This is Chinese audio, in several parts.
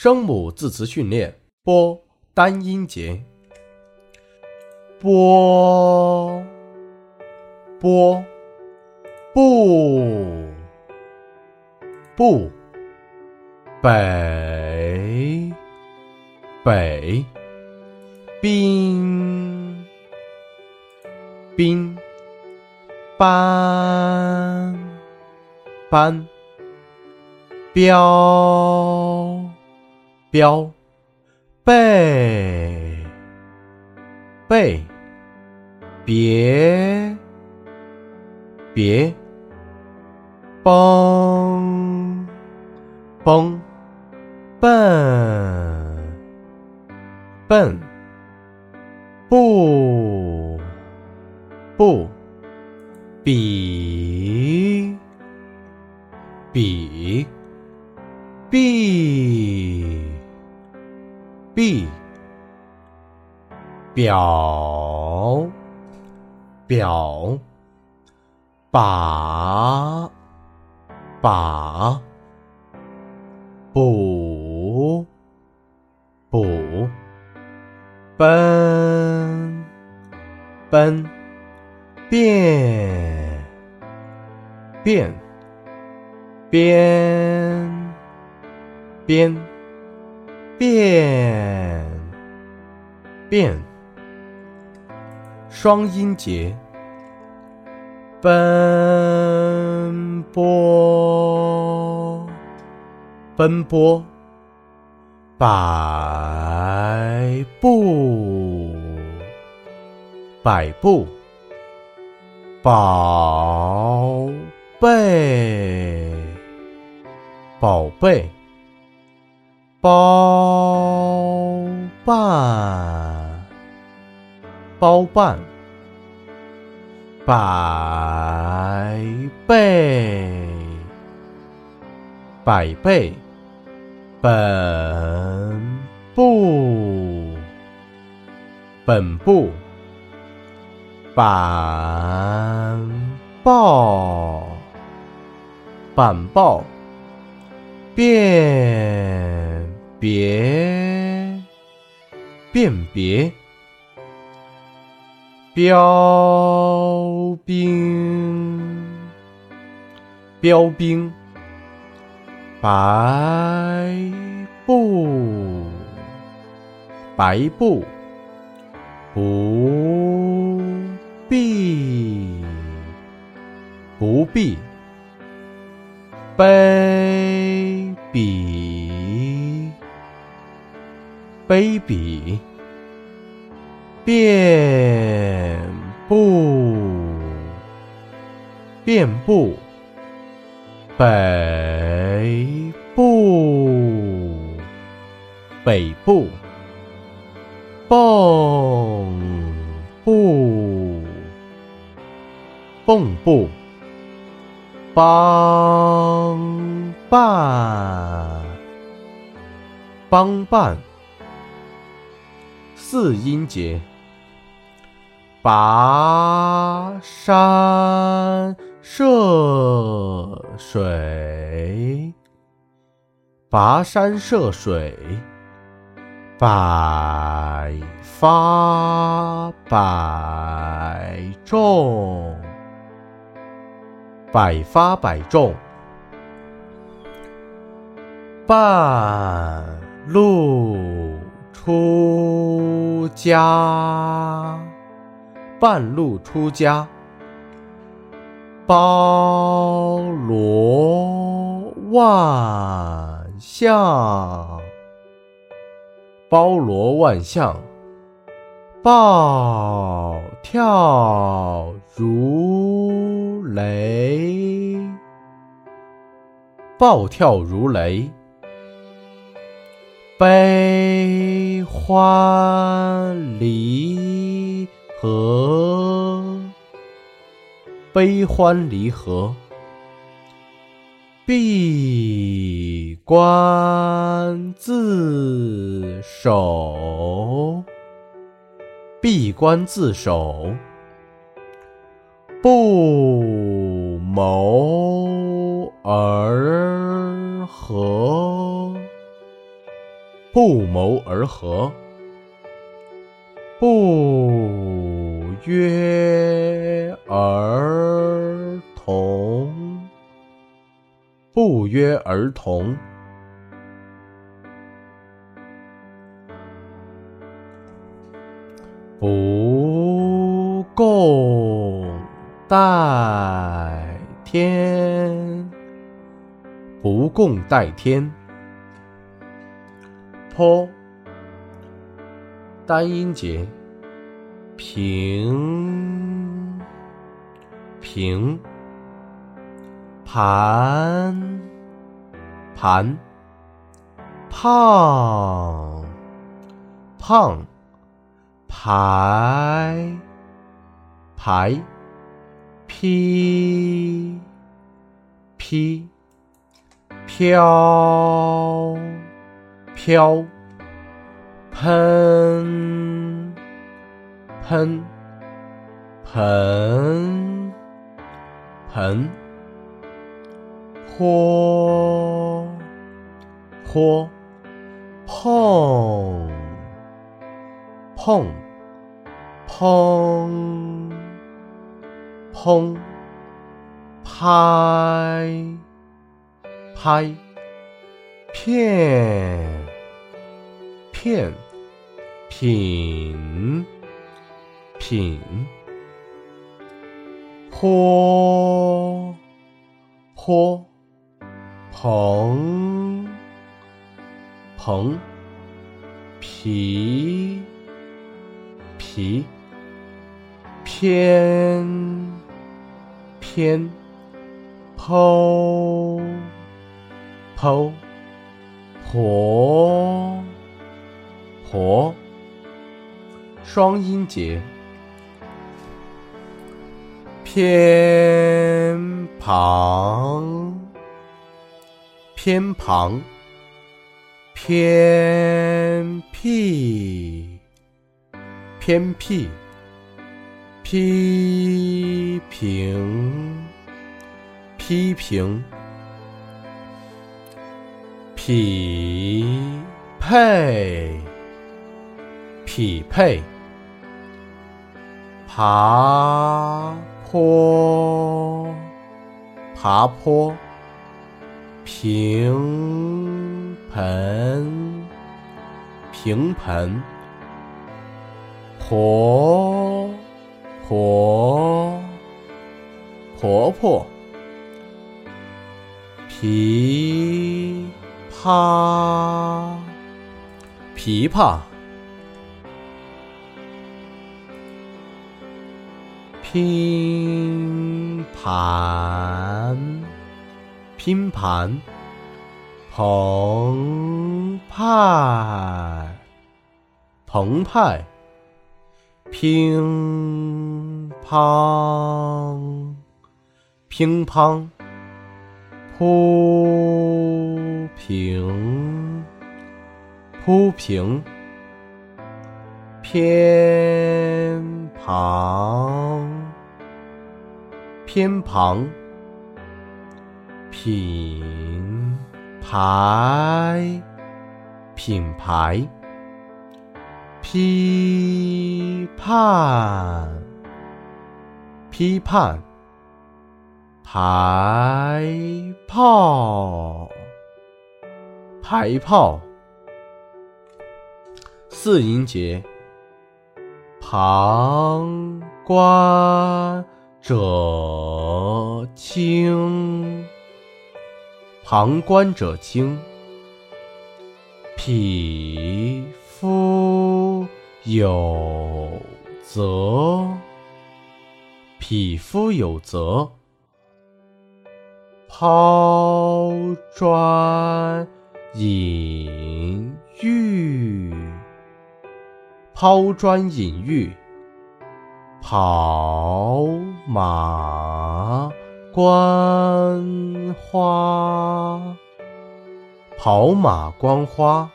声母字词训练：波单音节，波波不不北北。冰。冰。斑斑标。标背背别别崩崩笨笨不不比比比。表表把把补补奔奔变变边边。变变，双音节，奔波奔波，百步百步，宝贝宝贝。包办，包办，百倍，百倍，本部，本部，板报，板报，辨。别，辨别，标兵，标兵，白布，白布，不必，不必，卑鄙。卑鄙，遍布，遍布，北部，北部，蚌埠，蚌埠，帮办，帮办。四音节，跋山涉水，跋山涉水，百发百中，百发百中，半路。出家，半路出家，包罗万象，包罗万象，暴跳如雷，暴跳如雷。悲欢离和，悲欢离合，闭关自守，闭关自守，不谋而合。不谋而合，不约而同，不约而同，不共戴天，不共戴天。坡，单音节，平，平，盘，盘，胖，胖，排，排，劈，劈，飘。飘，喷，喷，盆，盆，泼，泼，碰，碰，砰，砰，拍，拍，片。片，品，品，坡，坡，蓬，蓬，皮，皮，偏，偏，剖，剖，婆。婆，双音节，偏旁，偏旁，偏僻，偏僻，批评，批评，匹配。匹配，爬坡，爬坡，平盆，平盆，婆婆，婆婆，琵琶，琵琶。拼盘，拼盘，澎湃，澎湃，乒乓，乒乓，铺平，铺平，偏旁。偏旁，品牌，品牌，批判，批判，排炮，排炮，四音节，旁观。者清，旁观者清。匹夫有责，匹夫有责。抛砖引玉，抛砖引玉。跑马观花，跑马观花。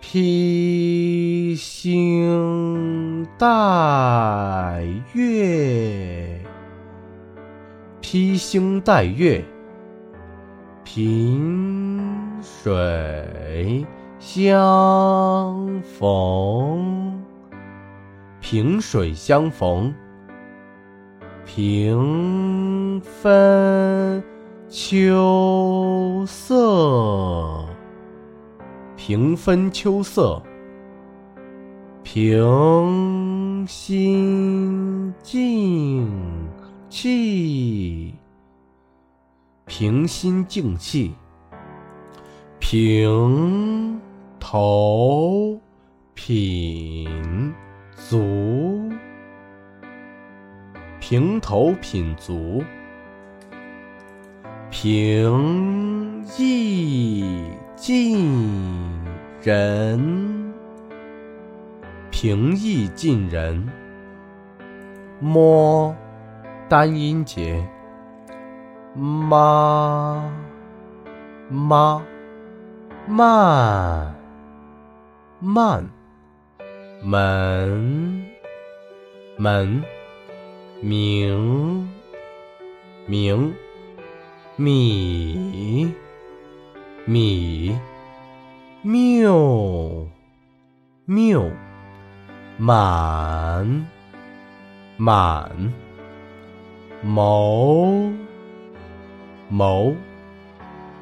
披星戴月，披星戴月。萍水相逢，萍水相逢，平分秋色，平分秋色，平心静气。平心静气，平头品足，平头品足，平易近人，平易近人，摸单音节。妈妈慢。慢。门。门。明。明。米。米。谬谬满。满。谋。谋，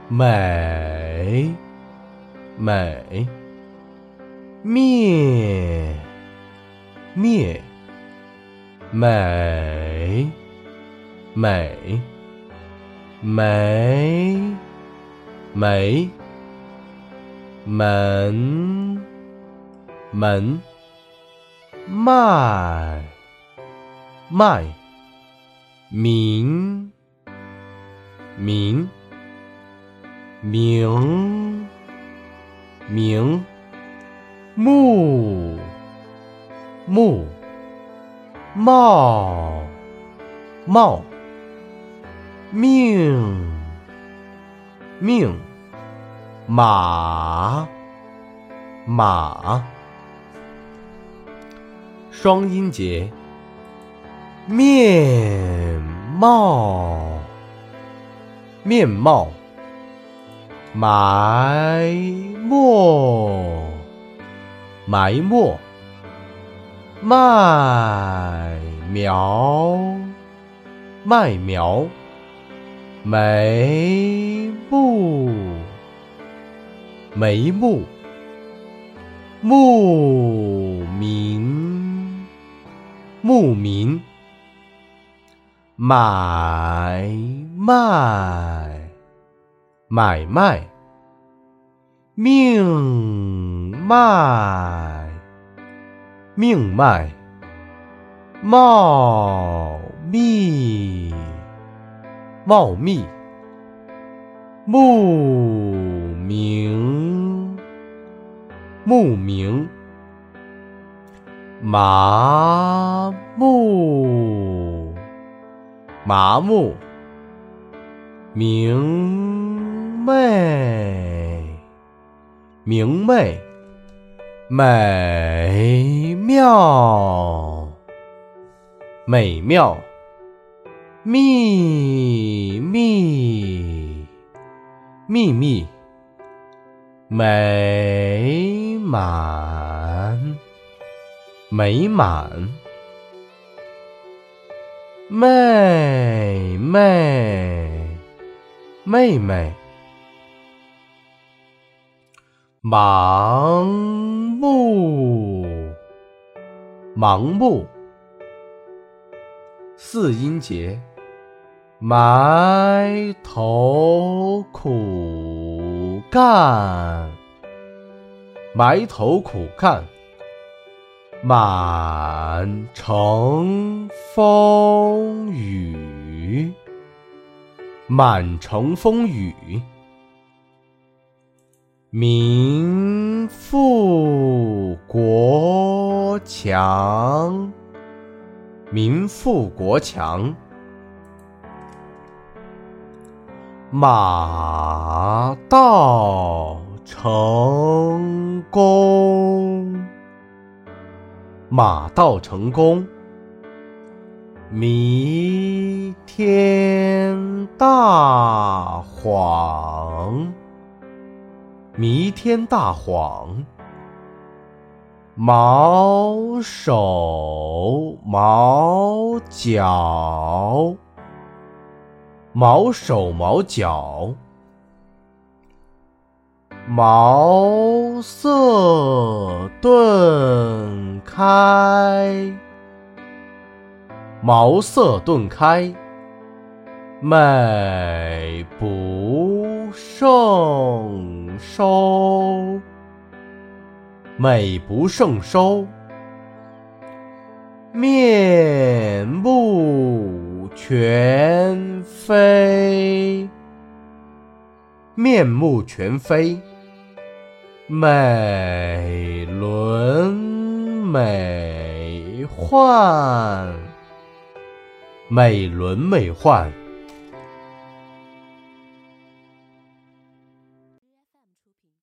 美，美，灭，灭，美，美，美，美，门，门，迈，迈，明。明，明，明，木木，茂，茂，命，命，马，马，双音节，面貌。面貌，埋没，埋没，麦苗，麦苗，眉目，眉目，牧民，牧民。买卖，买卖，命脉，命脉，茂密，茂密，牧名，牧名，麻木。麻木，明媚，明媚，美妙，美妙，秘密，秘密，美满，美满。妹妹，妹妹，忙目，盲目，四音节，埋头苦干，埋头苦干。满城风雨，满城风雨。明强，民富国强。马到成功。马到成功，弥天大谎，弥天大谎。毛手毛脚，毛手毛脚。茅塞顿开，茅塞顿开。美不胜收，美不胜收。面目全非，面目全非。美轮美奂，美轮美奂。